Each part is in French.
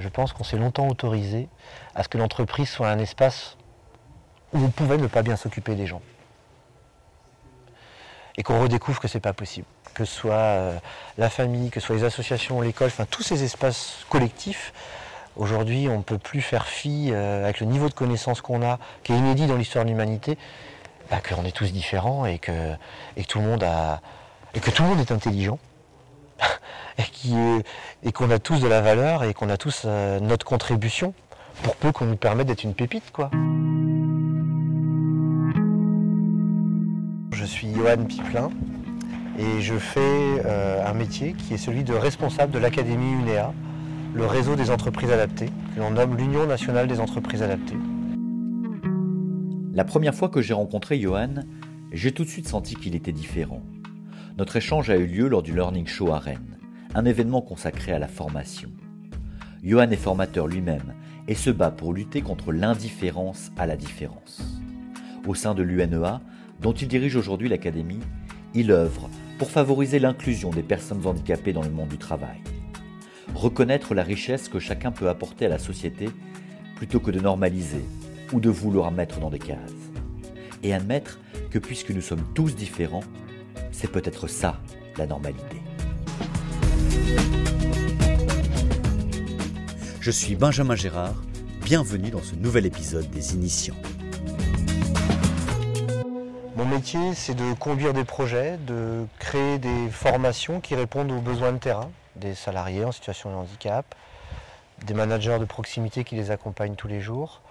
Je pense qu'on s'est longtemps autorisé à ce que l'entreprise soit un espace où on pouvait ne pas bien s'occuper des gens. Et qu'on redécouvre que c'est pas possible. Que ce soit euh, la famille, que ce soit les associations, l'école, enfin tous ces espaces collectifs. Aujourd'hui, on ne peut plus faire fi, euh, avec le niveau de connaissance qu'on a, qui est inédit dans l'histoire de l'humanité, bah, qu'on est tous différents et que tout le monde est intelligent et qu'on a tous de la valeur et qu'on a tous euh, notre contribution pour peu qu'on nous permette d'être une pépite quoi. Je suis Johan Piplin et je fais euh, un métier qui est celui de responsable de l'Académie UNEA, le réseau des entreprises adaptées, que l'on nomme l'Union nationale des entreprises adaptées. La première fois que j'ai rencontré Johan, j'ai tout de suite senti qu'il était différent. Notre échange a eu lieu lors du Learning Show à Rennes, un événement consacré à la formation. Johan est formateur lui-même et se bat pour lutter contre l'indifférence à la différence. Au sein de l'UNEA, dont il dirige aujourd'hui l'académie, il œuvre pour favoriser l'inclusion des personnes handicapées dans le monde du travail. Reconnaître la richesse que chacun peut apporter à la société plutôt que de normaliser ou de vouloir mettre dans des cases. Et admettre que puisque nous sommes tous différents, c'est peut-être ça la normalité. Je suis Benjamin Gérard, bienvenue dans ce nouvel épisode des Initiants. Mon métier, c'est de conduire des projets, de créer des formations qui répondent aux besoins de terrain, des salariés en situation de handicap, des managers de proximité qui les accompagnent tous les jours,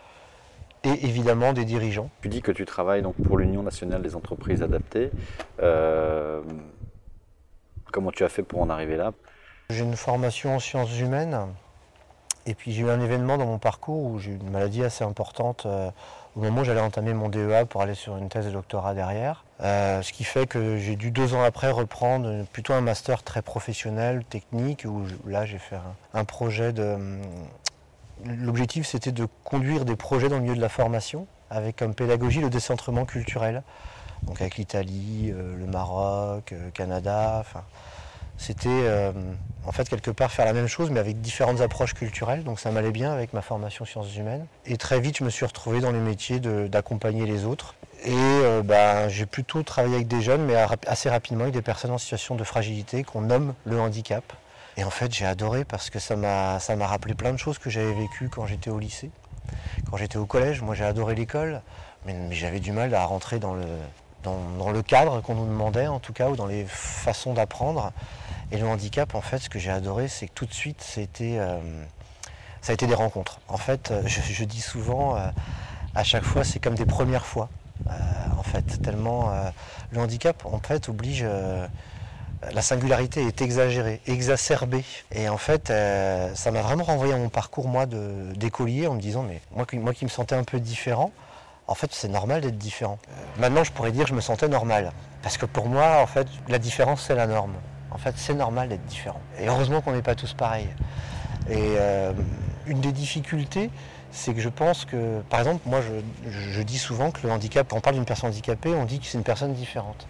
et évidemment des dirigeants. Tu dis que tu travailles donc pour l'Union nationale des entreprises adaptées. Euh, comment tu as fait pour en arriver là? J'ai une formation en sciences humaines et puis j'ai eu un événement dans mon parcours où j'ai eu une maladie assez importante euh, au moment où j'allais entamer mon DEA pour aller sur une thèse de doctorat derrière. Euh, ce qui fait que j'ai dû deux ans après reprendre plutôt un master très professionnel, technique, où là j'ai fait un, un projet de L'objectif, c'était de conduire des projets dans le milieu de la formation, avec comme pédagogie le décentrement culturel. Donc avec l'Italie, euh, le Maroc, le euh, Canada. C'était euh, en fait quelque part faire la même chose, mais avec différentes approches culturelles. Donc ça m'allait bien avec ma formation sciences humaines. Et très vite, je me suis retrouvé dans les métiers d'accompagner les autres. Et ben, j'ai plutôt travaillé avec des jeunes, mais assez rapidement avec des personnes en situation de fragilité qu'on nomme le handicap. Et en fait, j'ai adoré parce que ça m'a, rappelé plein de choses que j'avais vécues quand j'étais au lycée. Quand j'étais au collège, moi j'ai adoré l'école, mais, j'avais du mal à rentrer dans le, cadre qu'on nous demandait, en tout cas, ou dans les façons d'apprendre. Et le handicap, en fait, ce que j'ai adoré, c'est que tout de suite, euh, ça a été des rencontres. En fait, euh, je, dis souvent, euh, à chaque fois, c'est comme des premières fois. en fait, tellement le handicap, en fait, oblige la singularité est exagérée, exacerbée. Et en fait, euh, ça m'a vraiment renvoyé à mon parcours, moi, d'écolier, en me disant, mais moi, qui me sentais un peu différent, en fait, c'est normal d'être différent. Euh, maintenant, je pourrais dire je me sentais normal. Parce que pour moi, en fait, la différence, c'est la norme. En fait, c'est normal d'être différent. Et heureusement qu'on n'est pas tous pareils. Et euh, une des difficultés, c'est que je pense que, par exemple, moi, je, dis souvent que le handicap, quand on parle d'une personne handicapée, on dit que c'est une personne différente.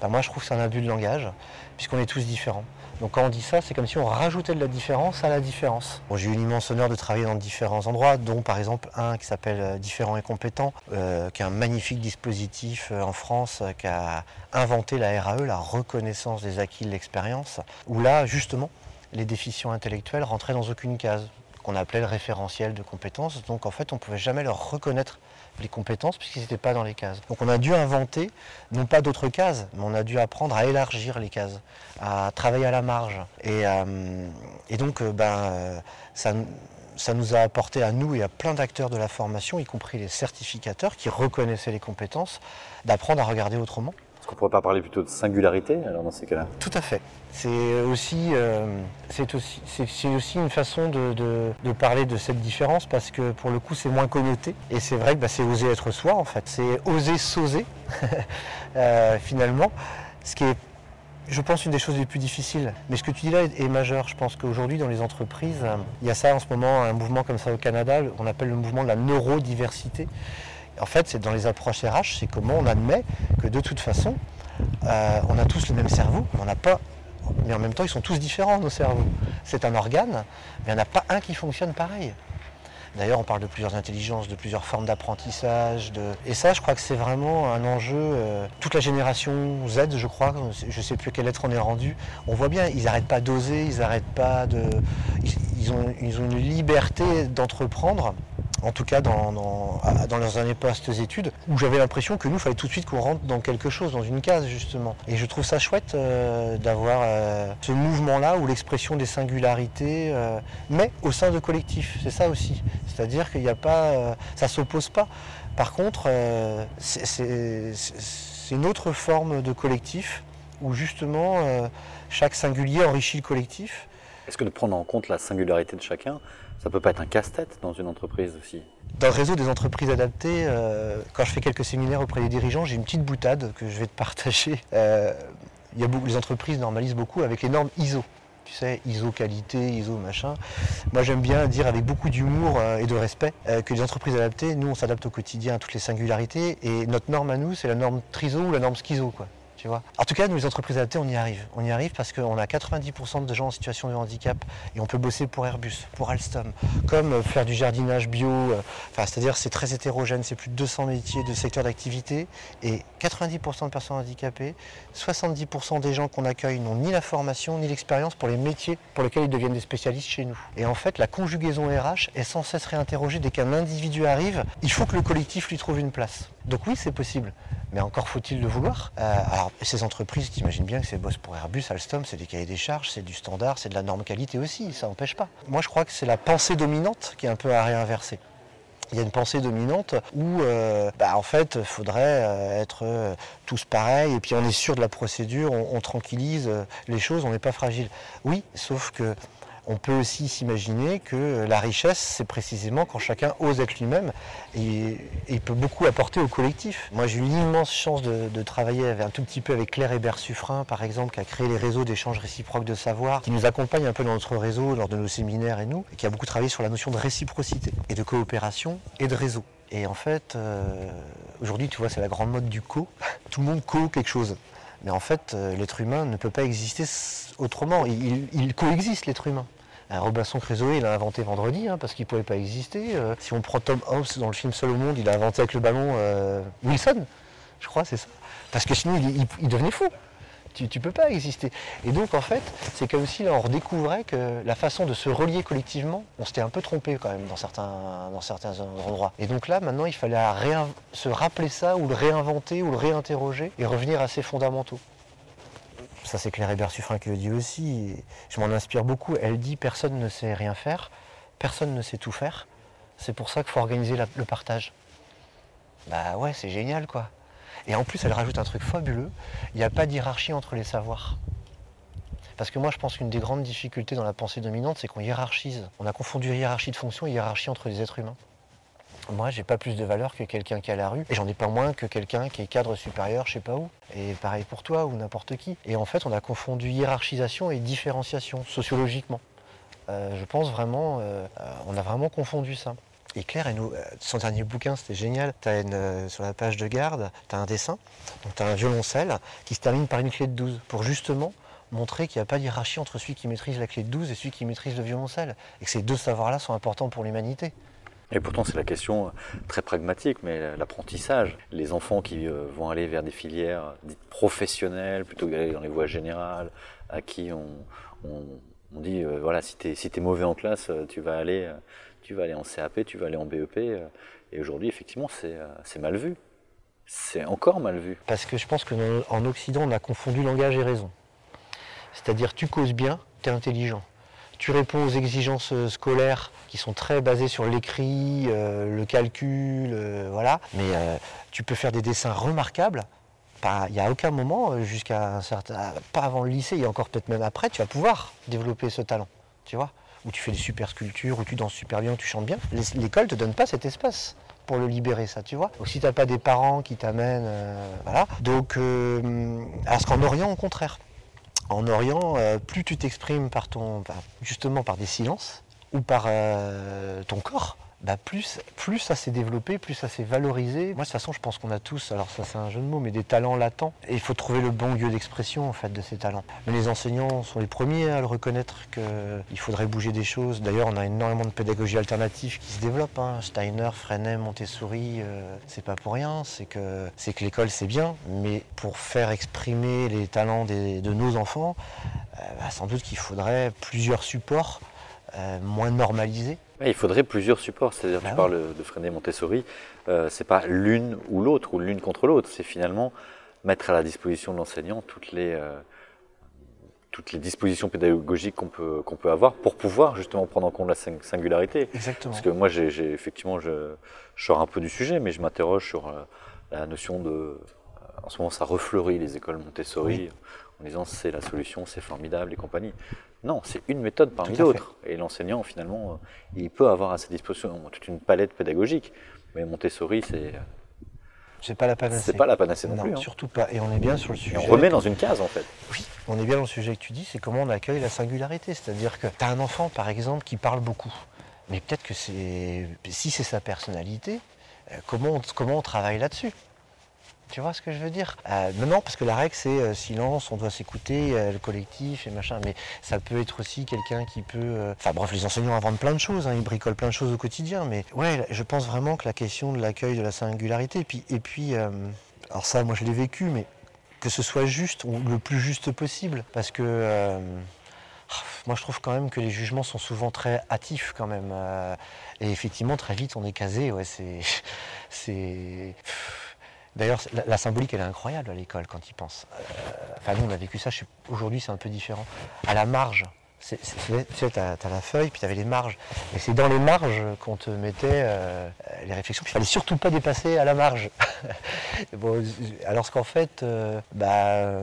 Ben, moi, je trouve que c'est un abus de langage puisqu'on est tous différents. Donc quand on dit ça, c'est comme si on rajoutait de la différence à la différence. j'ai eu l'immense honneur de travailler dans différents endroits, dont par exemple un qui s'appelle euh, Différents et compétents, euh, qui est un magnifique dispositif euh, en France qui a inventé la RAE, la reconnaissance des acquis de l'expérience, où là, justement, les déficients intellectuels rentraient dans aucune case qu'on appelait le référentiel de compétences. Donc en fait, on ne pouvait jamais leur reconnaître les compétences puisqu'ils n'étaient pas dans les cases. Donc on a dû inventer, non pas d'autres cases, mais on a dû apprendre à élargir les cases, à travailler à la marge. Et, euh, donc euh, ben, euh, ça, ça nous a apporté à nous et à plein d'acteurs de la formation, y compris les certificateurs qui reconnaissaient les compétences, d'apprendre à regarder autrement. Qu'on pourrait pas parler plutôt de singularité alors dans ces cas-là Tout à fait. C'est aussi, euh, aussi, aussi une façon de, parler de cette différence parce que pour le coup c'est moins connoté et c'est vrai que bah, c'est oser être soi en fait, c'est oser s'oser euh, finalement, ce qui est je pense une des choses les plus difficiles. Mais ce que tu dis là est, majeur. Je pense qu'aujourd'hui, dans les entreprises, il y a ça en ce moment, un mouvement comme ça au Canada, on appelle le mouvement de la neurodiversité. En fait, c'est dans les approches RH, c'est comment on admet que de toute façon, euh, on a tous le même cerveau, mais on n'a pas mais en même temps, ils sont tous différents, nos cerveaux. C'est un organe, mais il n'y en a pas un qui fonctionne pareil. D'ailleurs, on parle de plusieurs intelligences, de plusieurs formes d'apprentissage. Et ça, je crois que c'est vraiment un enjeu. Euh, toute la génération Z, je crois, je ne sais plus quelle lettre on est rendu, on voit bien, ils n'arrêtent pas d'oser, ils n'arrêtent pas de. ils ont une liberté d'entreprendre en tout cas dans, leurs années post-études, où j'avais l'impression que nous, il fallait tout de suite qu'on rentre dans quelque chose, dans une case justement. Et je trouve ça chouette euh, d'avoir euh, ce mouvement-là où l'expression des singularités, euh, mais au sein de collectifs, c'est ça aussi. C'est-à-dire qu'il n'y a pas, ça s'oppose pas. Par contre, c'est une autre forme de collectif où justement chaque singulier enrichit le collectif. Est-ce que de prendre en compte la singularité de chacun, ça peut pas être un casse-tête dans une entreprise aussi Dans le réseau des entreprises adaptées, euh, quand je fais quelques séminaires auprès des dirigeants, j'ai une petite boutade que je vais te partager. Euh, y a les entreprises normalisent beaucoup avec les normes ISO. Tu sais, ISO qualité, ISO machin. Moi, j'aime bien dire avec beaucoup d'humour euh, et de respect que les entreprises adaptées, nous, on s'adapte au quotidien à toutes les singularités. Et notre norme à nous, c'est la norme TRISO ou la norme SCHIZO. Quoi. En tout cas, nous, les entreprises adaptées, on y arrive. On y arrive parce qu'on a 90% de gens en situation de handicap et on peut bosser pour Airbus, pour Alstom, comme euh, faire du jardinage bio. Euh, c'est-à-dire c'est très hétérogène, c'est plus de 200 métiers de secteurs d'activité et 90% de personnes handicapées, 70% des gens qu'on accueille n'ont ni la formation ni l'expérience pour les métiers pour lesquels ils deviennent des spécialistes chez nous. Et en fait, la conjugaison RH est sans cesse réinterrogée dès qu'un individu arrive. Il faut que le collectif lui trouve une place. Donc oui, c'est possible, mais encore faut-il le vouloir. Euh, alors ces entreprises, tu imagines bien que c'est boss pour Airbus, Alstom, c'est des cahiers des charges, c'est du standard, c'est de la norme qualité aussi, ça n'empêche pas. Moi je crois que c'est la pensée dominante qui est un peu à réinverser. Il y a une pensée dominante où, euh, bah, en fait, il faudrait euh, être tous pareils, et puis on est sûr de la procédure, on tranquillise les choses, on n'est pas fragile. Oui, sauf que on peut aussi s'imaginer que la richesse, c'est précisément quand chacun ose être lui-même et, il peut beaucoup apporter au collectif. Moi, j'ai eu l'immense chance de, travailler un tout petit peu avec Claire Hébert-Suffrin, par exemple, qui a créé les réseaux d'échange réciproque de savoir, qui nous accompagne un peu dans notre réseau lors de nos séminaires et nous, et qui a beaucoup travaillé sur la notion de réciprocité et de coopération et de réseau. Et en fait, euh, aujourd'hui, tu vois, c'est la grande mode du co. Tout le monde co quelque chose. Mais en fait, euh, l'être humain ne peut pas exister autrement. il coexiste, l'être humain. Robinson Crusoe, il a inventé vendredi, hein, parce qu'il ne pouvait pas exister. Euh, si on prend Tom Hobbs dans le film Seul au monde, il a inventé avec le ballon euh, Wilson, je crois, c'est ça. Parce que sinon, il, devenait fou. Tu ne peux pas exister. Et donc, en fait, c'est comme si là, on redécouvrait que la façon de se relier collectivement, on s'était un peu trompé quand même dans certains, dans certains endroits. Et donc là, maintenant, il fallait se rappeler ça, ou le réinventer, ou le réinterroger, et revenir à ses fondamentaux ça c'est Claire Hébert-Suffrin qui le dit aussi, je m'en inspire beaucoup, elle dit personne ne sait rien faire, personne ne sait tout faire, c'est pour ça qu'il faut organiser le partage. Bah ouais, c'est génial quoi. Et en plus, elle rajoute un truc fabuleux, il n'y a pas d'hierarchie entre les savoirs. Parce que moi, je pense qu'une des grandes difficultés dans la pensée dominante, c'est qu'on hiérarchise. On a confondu hiérarchie de fonction et hiérarchie entre les êtres humains. Moi, j'ai pas plus de valeur que quelqu'un qui est à la rue, et j'en ai pas moins que quelqu'un qui est cadre supérieur, je sais pas où. Et pareil pour toi ou n'importe qui. Et en fait, on a confondu hiérarchisation et différenciation sociologiquement. Euh, je pense vraiment, euh, on a vraiment confondu ça. Et Claire, euh, son dernier bouquin, c'était génial. As sur la page de garde, tu as un dessin, donc tu as un violoncelle qui se termine par une clé de 12, pour justement montrer qu'il n'y a pas d'hierarchie entre celui qui maîtrise la clé de 12 et celui qui maîtrise le violoncelle. Et que ces deux savoirs-là sont importants pour l'humanité. Et pourtant, c'est la question très pragmatique, mais l'apprentissage. Les enfants qui euh, vont aller vers des filières dites professionnelles plutôt que d'aller dans les voies générales, à qui on, dit euh, voilà, si tu es, si mauvais en classe, euh, tu vas, aller, tu vas aller en CAP, tu vas aller en BEP. Et aujourd'hui, effectivement, c'est mal vu. C'est encore mal vu. Parce que je pense qu'en Occident, on a confondu langage et raison. C'est-à-dire, tu causes bien, tu es intelligent tu réponds aux exigences euh, scolaires qui sont très basées sur l'écrit, euh, le calcul, euh, voilà. Mais tu peux faire des dessins remarquables. Il n'y a aucun moment, jusqu'à un certain. Pas avant le lycée, et encore peut-être même après, tu vas pouvoir développer ce talent. Tu vois Où tu fais des super sculptures, où tu danses super bien, tu chantes bien. L'école ne te donne pas cet espace pour le libérer, ça, tu vois. Ou si tu n'as pas des parents qui t'amènent. voilà. Donc, à ce qu'en Orient, au contraire en Orient, euh, plus tu t'exprimes par ton, justement par des silences ou par euh, ton corps, bah plus, ça s'est développé, plus ça s'est valorisé. Moi, de toute façon, je pense qu'on a tous, alors ça c'est un jeu de mots, mais des talents latents. Et il faut trouver le bon lieu d'expression en fait de ces talents. Les enseignants sont les premiers à le reconnaître qu'il faudrait bouger des choses. D'ailleurs, on a énormément de pédagogie alternative qui se développe. Hein. Steiner, Freinet, Montessori, euh, c'est pas pour rien. C'est que, c'est que l'école c'est bien, mais pour faire exprimer les talents de nos enfants, euh, bah, sans doute qu'il faudrait plusieurs supports euh, moins normalisés il faudrait plusieurs supports, c'est-à-dire tu bah parles de Freinet Montessori, euh, c'est pas l'une ou l'autre ou l'une contre l'autre, c'est finalement mettre à la disposition de l'enseignant toutes les euh, toutes les dispositions pédagogiques qu'on peut qu'on peut avoir pour pouvoir justement prendre en compte la singularité. Exactement. Parce que moi j'ai effectivement je, je, sors un peu du sujet, mais je m'interroge sur la notion de en ce moment ça refleurit les écoles Montessori en disant c'est la solution, c'est formidable et compagnie. Non, c'est une méthode parmi d'autres. Et l'enseignant, finalement, euh, il peut avoir à sa disposition toute une palette pédagogique. Mais Montessori, c'est. Euh, c'est pas la panacée. C'est pas la panacée non, non plus. Hein. Surtout pas. Et on est bien sur le sujet. on remet dans une case, en fait. Oui, on est bien dans le sujet que tu dis, c'est comment on accueille la singularité. C'est-à-dire que tu as un enfant, par exemple, qui parle beaucoup. Mais peut-être que c'est. Si c'est sa personnalité, euh, comment on travaille là-dessus? Tu vois ce que je veux dire? Euh, Non, parce que la règle c'est euh, silence, on doit s'écouter, euh, le collectif et machin. Mais ça peut être aussi quelqu'un qui peut. Enfin bref, les enseignants inventent plein de choses, hein, ils bricolent plein de choses au quotidien. Mais ouais, je pense vraiment que la question de l'accueil de la singularité, et puis, et puis alors ça, moi je l'ai vécu, mais que ce soit juste ou le plus juste possible, parce que. moi, je trouve quand même que les jugements sont souvent très hâtifs quand même. et effectivement, très vite, on est casé. Ouais, c'est, c'est. D'ailleurs, la, symbolique, elle est incroyable à l'école quand ils pensent. Euh, enfin, nous, on a vécu ça. Aujourd'hui, c'est un peu différent. À la marge, tu sais, tu as, la feuille, puis tu avais les marges. Et c'est dans les marges qu'on te mettait euh, les réflexions. Puis il fallait surtout pas dépasser à la marge. alors qu'en fait, euh, bah,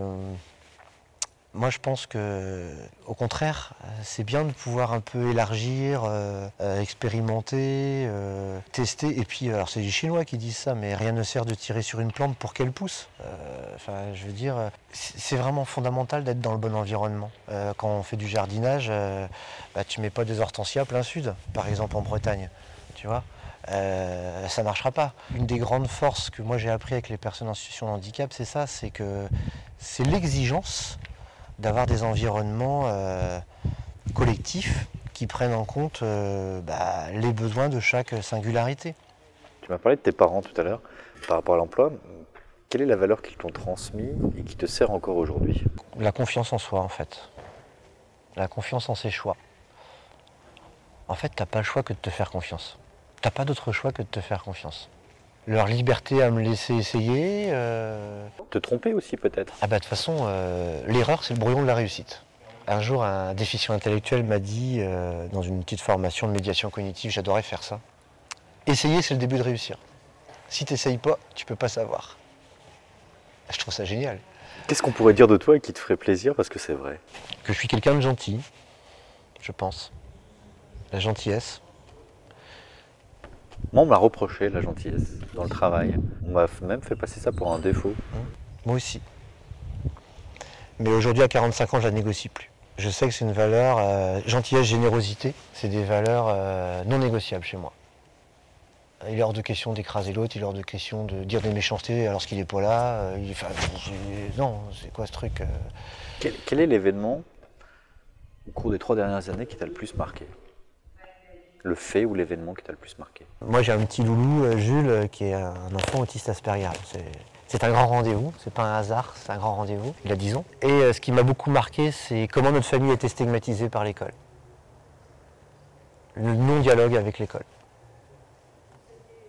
moi, je pense que, au contraire, c'est bien de pouvoir un peu élargir, euh, euh, expérimenter, euh, tester. Et puis, alors c'est les Chinois qui disent ça, mais rien ne sert de tirer sur une plante pour qu'elle pousse. Enfin, je veux dire, c'est vraiment fondamental d'être dans le bon environnement. quand on fait du jardinage, bah, tu mets pas des hortensias plein sud, par exemple en Bretagne, tu vois. Ça ne marchera pas. Une des grandes forces que moi j'ai appris avec les personnes en situation de handicap, c'est ça, c'est que c'est l'exigence d'avoir des environnements euh, collectifs qui prennent en compte euh, bah, les besoins de chaque singularité. Tu m'as parlé de tes parents tout à l'heure par rapport à l'emploi. Quelle est la valeur qu'ils t'ont transmise et qui te sert encore aujourd'hui? La confiance en soi en fait. La confiance en ses choix. En fait, tu n'as pas le choix que de te faire confiance. Tu n'as pas d'autre choix que de te faire confiance leur liberté à me laisser essayer. Euh. Te tromper aussi peut-être Ah bah de toute façon, euh, l'erreur c'est le brouillon de la réussite. Un jour, un déficient intellectuel m'a dit, euh, dans une petite formation de médiation cognitive, j'adorais faire ça. Essayer, c'est le début de réussir. Si tu n'essayes pas, tu peux pas savoir. Je trouve ça génial. Qu'est-ce qu'on pourrait dire de toi qui te ferait plaisir parce que c'est vrai? Que je suis quelqu'un de gentil, je pense. La gentillesse, moi, on m'a reproché la gentillesse dans le travail. On m'a même fait passer ça pour un défaut. Moi aussi. Mais aujourd'hui, à 45 ans, je la négocie plus. Je sais que c'est une valeur, euh, gentillesse, générosité, c'est des valeurs euh, non négociables chez moi. Il est hors de question d'écraser l'autre, il est hors de question de dire des méchancetés alors qu'il n'est pas là. Euh, non, c'est quoi ce truc quel est l'événement au cours des trois dernières années qui t'a le plus marqué? Le fait ou l'événement qui t'a le plus marqué Moi j'ai un petit loulou, euh, Jules, euh, qui est un enfant autiste Asperger. C'est un grand rendez-vous, c'est pas un hasard, c'est un grand rendez-vous. Il a 10 ans. Et euh, ce qui m'a beaucoup marqué, c'est comment notre famille été stigmatisée par l'école. Le non-dialogue avec l'école.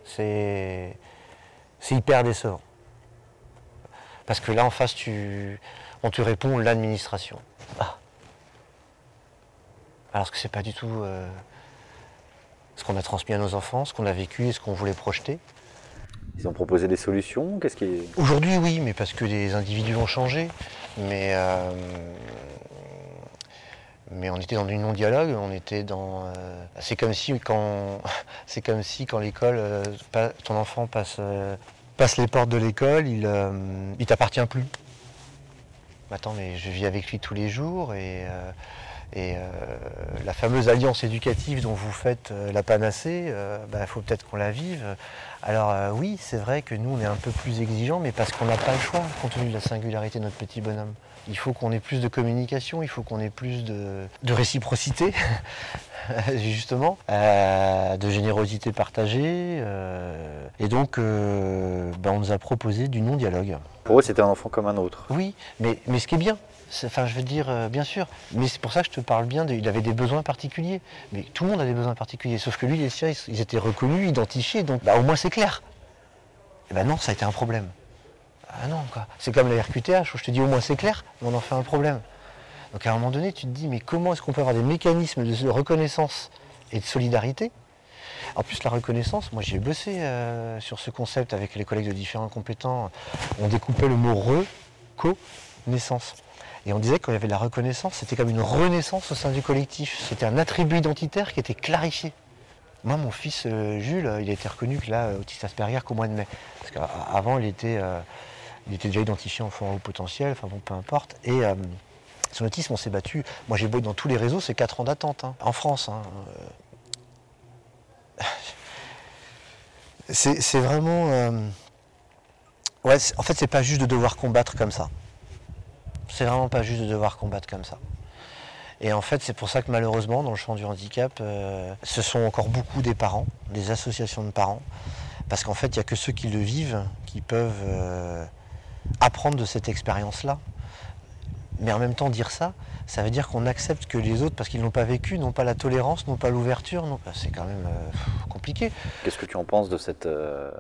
C'est hyper décevant. Parce que là en face, tu, on te répond l'administration. Ah. Alors que c'est pas du tout ce qu'on a transmis à nos enfants, ce qu'on a vécu et ce qu'on voulait projeter. Ils ont proposé des solutions Qu'est-ce qui Aujourd'hui, oui, mais parce que les individus ont changé. Mais, euh, mais on était dans du non-dialogue, on était dans. Euh, c'est comme si quand c'est comme si quand l'école, euh, ton enfant passe, passe les portes de l'école, il, il t'appartient plus. Attends, mais je vis avec lui tous les jours et Et la fameuse alliance éducative dont vous faites la panacée, il bah, faut peut-être qu'on la vive. Alors oui, c'est vrai que nous, on est un peu plus exigeants, mais parce qu'on n'a pas le choix, compte tenu de la singularité de notre petit bonhomme. Il faut qu'on ait plus de communication, il faut qu'on ait plus de, réciprocité, justement, euh, de générosité partagée. Euh, et donc, euh, ben, on nous a proposé du non-dialogue. Pour eux, c'était un enfant comme un autre. Oui, mais, mais ce qui est bien, enfin, je veux dire, bien sûr, mais c'est pour ça que je te parle bien, il avait des besoins particuliers. Mais tout le monde a des besoins particuliers, sauf que lui, les siens, ils étaient reconnus, identifiés, donc bah, au moins c'est clair. Et ben non, ça a été un problème. Ah non, quoi. C'est comme la RQTH où je te dis au moins c'est clair, mais on en fait un problème. Donc à un moment donné, tu te dis, mais comment est-ce qu'on peut avoir des mécanismes de reconnaissance et de solidarité? En plus, la reconnaissance, moi j'ai bossé euh, sur ce concept avec les collègues de différents compétents. On découpait le mot re, co, naissance. Et on disait qu'il y avait la reconnaissance, c'était comme une renaissance au sein du collectif. C'était un attribut identitaire qui était clarifié. Moi, mon fils euh, Jules, il a été reconnu que là, autiste Asperger qu'au mois de mai. Parce qu'avant, il était. Euh, il était déjà identifié enfant au potentiel, enfin bon, peu importe. Et euh, son autisme, on s'est battu. Moi, j'ai beau dans tous les réseaux, c'est 4 ans d'attente, hein, en France. Hein. C'est vraiment. Euh, en fait, c'est pas juste de devoir combattre comme ça. C'est vraiment pas juste de devoir combattre comme ça. Et en fait, c'est pour ça que malheureusement, dans le champ du handicap, euh, ce sont encore beaucoup des parents, des associations de parents, parce qu'en fait, il n'y a que ceux qui le vivent qui peuvent apprendre de cette expérience-là. Mais en même temps, dire ça, ça veut dire qu'on accepte que les autres, parce qu'ils n'ont pas vécu, n'ont pas la tolérance, n'ont pas l'ouverture. C'est quand même euh, compliqué. Qu'est-ce que tu en penses de cette euh,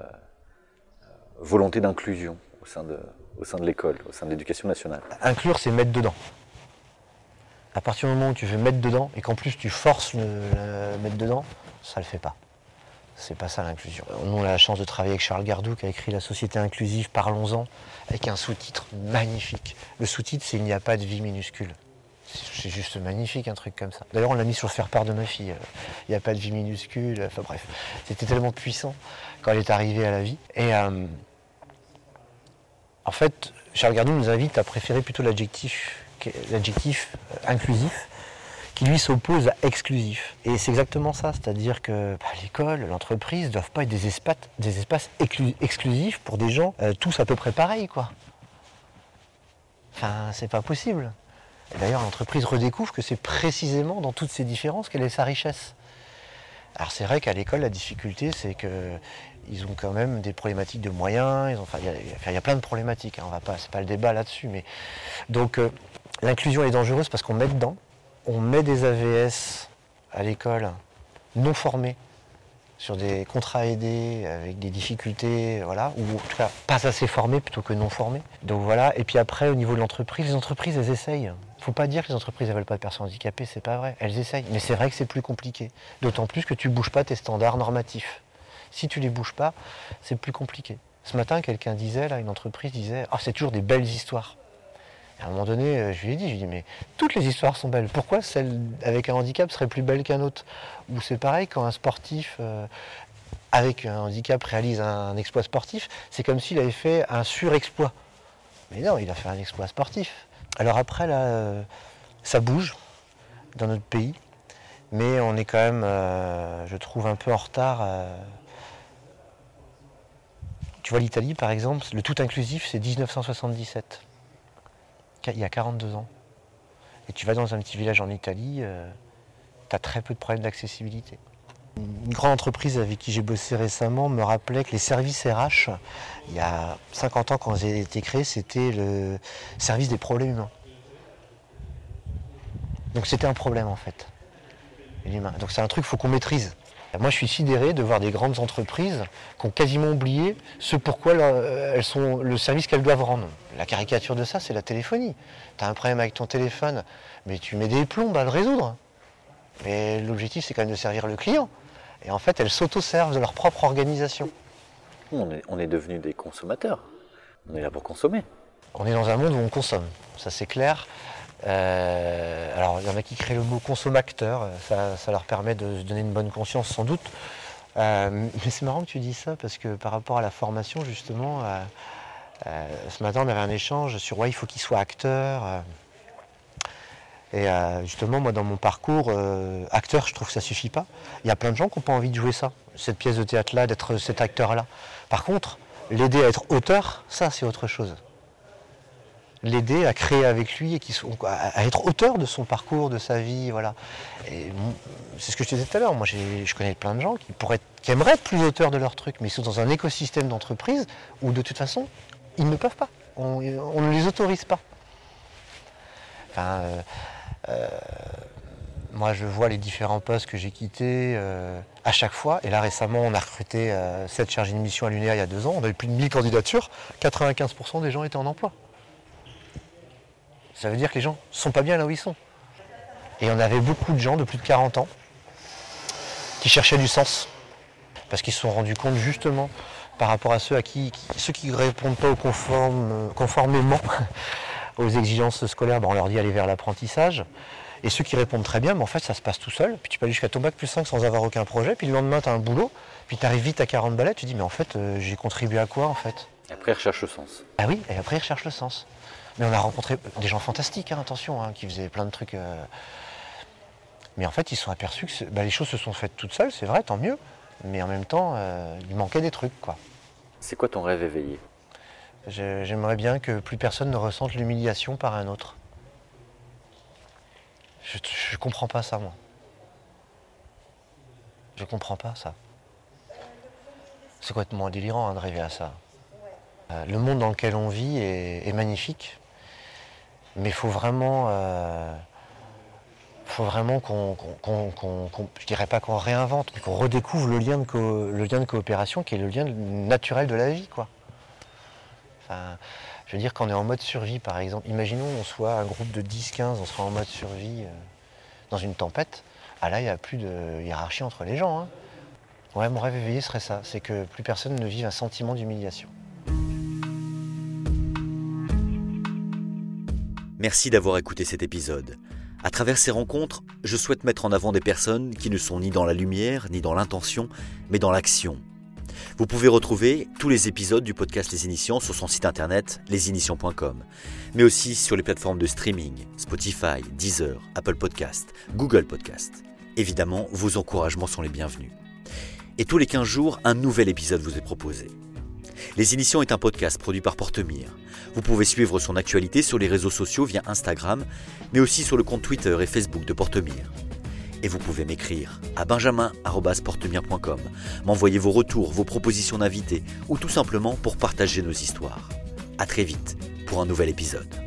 volonté d'inclusion au sein de, au sein de l'école, au sein de l'éducation nationale Inclure, c'est mettre dedans. À partir du moment où tu veux mettre dedans et qu'en plus tu forces le, mettre dedans, ça ne le fait pas. C'est pas ça l'inclusion. Nous, on a la chance de travailler avec Charles Gardou qui a écrit La société inclusive, parlons-en, avec un sous-titre magnifique. Le sous-titre, c'est Il n'y a pas de vie minuscule. C'est juste magnifique un truc comme ça. D'ailleurs, on l'a mis sur faire-part de ma fille. Il n'y a pas de vie minuscule. Enfin bref, c'était tellement puissant quand elle est arrivée à la vie. Et euh, en fait, Charles Gardou nous invite à préférer plutôt l'adjectif, euh, inclusif qui lui s'oppose à exclusif. Et c'est exactement ça, c'est-à-dire que bah, l'école, l'entreprise ne doivent pas être des espaces, exclusifs pour des gens euh, tous à peu près pareils, quoi. Enfin, c'est pas possible. D'ailleurs, l'entreprise redécouvre que c'est précisément dans toutes ces différences qu'elle est sa richesse. Alors c'est vrai qu'à l'école, la difficulté, c'est qu'ils ont quand même des problématiques de moyens. Ils enfin, il y, a plein de problématiques. Hein, on va pas, c'est pas le débat là-dessus, mais donc euh, l'inclusion est dangereuse parce qu'on met dedans on met des AVS à l'école non formés sur des contrats aidés avec des difficultés, voilà, ou en tout cas pas assez formés plutôt que non formés. Donc voilà, et puis après au niveau de l'entreprise, les entreprises elles essayent. Il ne faut pas dire que les entreprises ne veulent pas de personnes handicapées, c'est pas vrai. Elles essayent, mais c'est vrai que c'est plus compliqué. D'autant plus que tu ne bouges pas tes standards normatifs. Si tu les bouges pas, c'est plus compliqué. Ce matin, quelqu'un disait, là, une entreprise disait, ah c'est toujours des belles histoires à un moment donné, euh, je lui ai dit, je lui mais toutes les histoires sont belles. Pourquoi celle avec un handicap serait plus belle qu'un autre? Ou c'est pareil, quand un sportif euh, avec un handicap réalise un, exploit sportif, c'est comme s'il avait fait un surexploit. Mais non, il a fait un exploit sportif. Alors après, là, euh, ça bouge dans notre pays, mais on est quand même, je trouve, un peu en retard. Tu vois, l'Italie, par exemple, le tout inclusif, c'est 1977 il y a 42 ans. Et tu vas dans un petit village en Italie, euh, tu as très peu de problèmes d'accessibilité. Une grande entreprise avec qui j'ai bossé récemment me rappelait que les services RH, il y a 50 ans quand ils ont été créés, c'était le service des problèmes humains. Donc c'était un problème en fait. Donc c'est un truc qu'il faut qu'on maîtrise. Moi, je suis sidéré de voir des grandes entreprises qui ont quasiment oublié ce pourquoi elles sont le service qu'elles doivent rendre. La caricature de ça, c'est la téléphonie. Tu as un problème avec ton téléphone, mais tu mets des plombes à le résoudre. Mais l'objectif, c'est quand même de servir le client. Et en fait, elles s'auto-servent de leur propre organisation. On est, on est devenus des consommateurs. On est là pour consommer. On est dans un monde où on consomme, ça c'est clair. Euh, alors, il y en a qui créent le mot consommateur, ça, ça, leur permet de se donner une bonne conscience sans doute. Euh, mais c'est marrant que tu dis ça parce que par rapport à la formation, justement, euh, ce matin on avait un échange sur ouais, il faut qu'il soit acteur. Et euh, justement, moi, dans mon parcours, euh, acteur, je trouve que ça suffit pas. Il y a plein de gens qui n'ont pas envie de jouer ça, cette pièce de théâtre-là, d'être cet acteur-là. Par contre, l'aider à être auteur, ça, c'est autre chose. L'aider à créer avec lui et qui sont, à être auteur de son parcours, de sa vie, voilà. C'est ce que je te disais tout à l'heure. Moi, je connais plein de gens qui pourraient, qui aimeraient être plus auteurs de leur truc, mais ils sont dans un écosystème d'entreprise où, de toute façon, ils ne peuvent pas. On, ne les autorise pas. Euh, euh, moi, je vois les différents postes que j'ai quittés euh, à chaque fois. Et là, récemment, on a recruté euh, cette chargée de mission à l'UNEA il y a deux ans. On a eu plus de 1000 candidatures. 95% des gens étaient en emploi. Ça veut dire que les gens ne sont pas bien là où ils sont. Et on avait beaucoup de gens de plus de 40 ans qui cherchaient du sens. Parce qu'ils se sont rendus compte justement par rapport à ceux à qui, ceux qui ne répondent pas au conforme, conformément aux exigences scolaires, ben, on leur dit aller vers l'apprentissage. Et ceux qui répondent très bien, mais en fait, ça se passe tout seul. Puis tu peux aller jusqu'à ton bac plus 5 sans avoir aucun projet. Puis le lendemain, tu as un boulot. Puis tu arrives vite à 40 balais. Tu dis, mais en fait, euh, j'ai contribué à quoi en fait? Et Après, ils recherchent le sens. Ah oui, et après, ils recherchent le sens. Mais on a rencontré des gens fantastiques, hein, attention, hein, qui faisaient plein de trucs. Euh... Mais en fait, ils se sont aperçus que bah, les choses se sont faites toutes seules, c'est vrai, tant mieux. Mais en même temps, euh, il manquait des trucs, quoi. C'est quoi ton rêve éveillé? J'aimerais bien que plus personne ne ressente l'humiliation par un autre. Je, je comprends pas ça, moi. Je comprends pas ça. C'est complètement délirant hein, de rêver à ça. Euh, le monde dans lequel on vit est, est magnifique, mais il faut vraiment, euh, vraiment qu'on, je dirais pas qu'on réinvente, mais qu'on redécouvre le lien, de co- le lien de coopération qui est le lien naturel de la vie, quoi. Enfin, je veux dire, quand on est en mode survie, par exemple, imaginons on soit un groupe de 10-15, on sera en mode survie euh, dans une tempête. Ah là, il n'y a plus de hiérarchie entre les gens. hein. Ouais, mon rêve éveillé serait ça, c'est que plus personne ne vive un sentiment d'humiliation. Merci d'avoir écouté cet épisode. À travers ces rencontres, je souhaite mettre en avant des personnes qui ne sont ni dans la lumière, ni dans l'intention, mais dans l'action. Vous pouvez retrouver tous les épisodes du podcast Les Initiants sur son site internet lesinitiants.com, mais aussi sur les plateformes de streaming Spotify, Deezer, Apple Podcast, Google Podcast. Évidemment, vos encouragements sont les bienvenus. Et tous les 15 jours, un nouvel épisode vous est proposé. Les Initiants est un podcast produit par Portemire. Vous pouvez suivre son actualité sur les réseaux sociaux via Instagram, mais aussi sur le compte Twitter et Facebook de Portemire. Et vous pouvez m'écrire à benjamin.portemire.com, m'envoyer vos retours, vos propositions d'invités, ou tout simplement pour partager nos histoires. À très vite pour un nouvel épisode.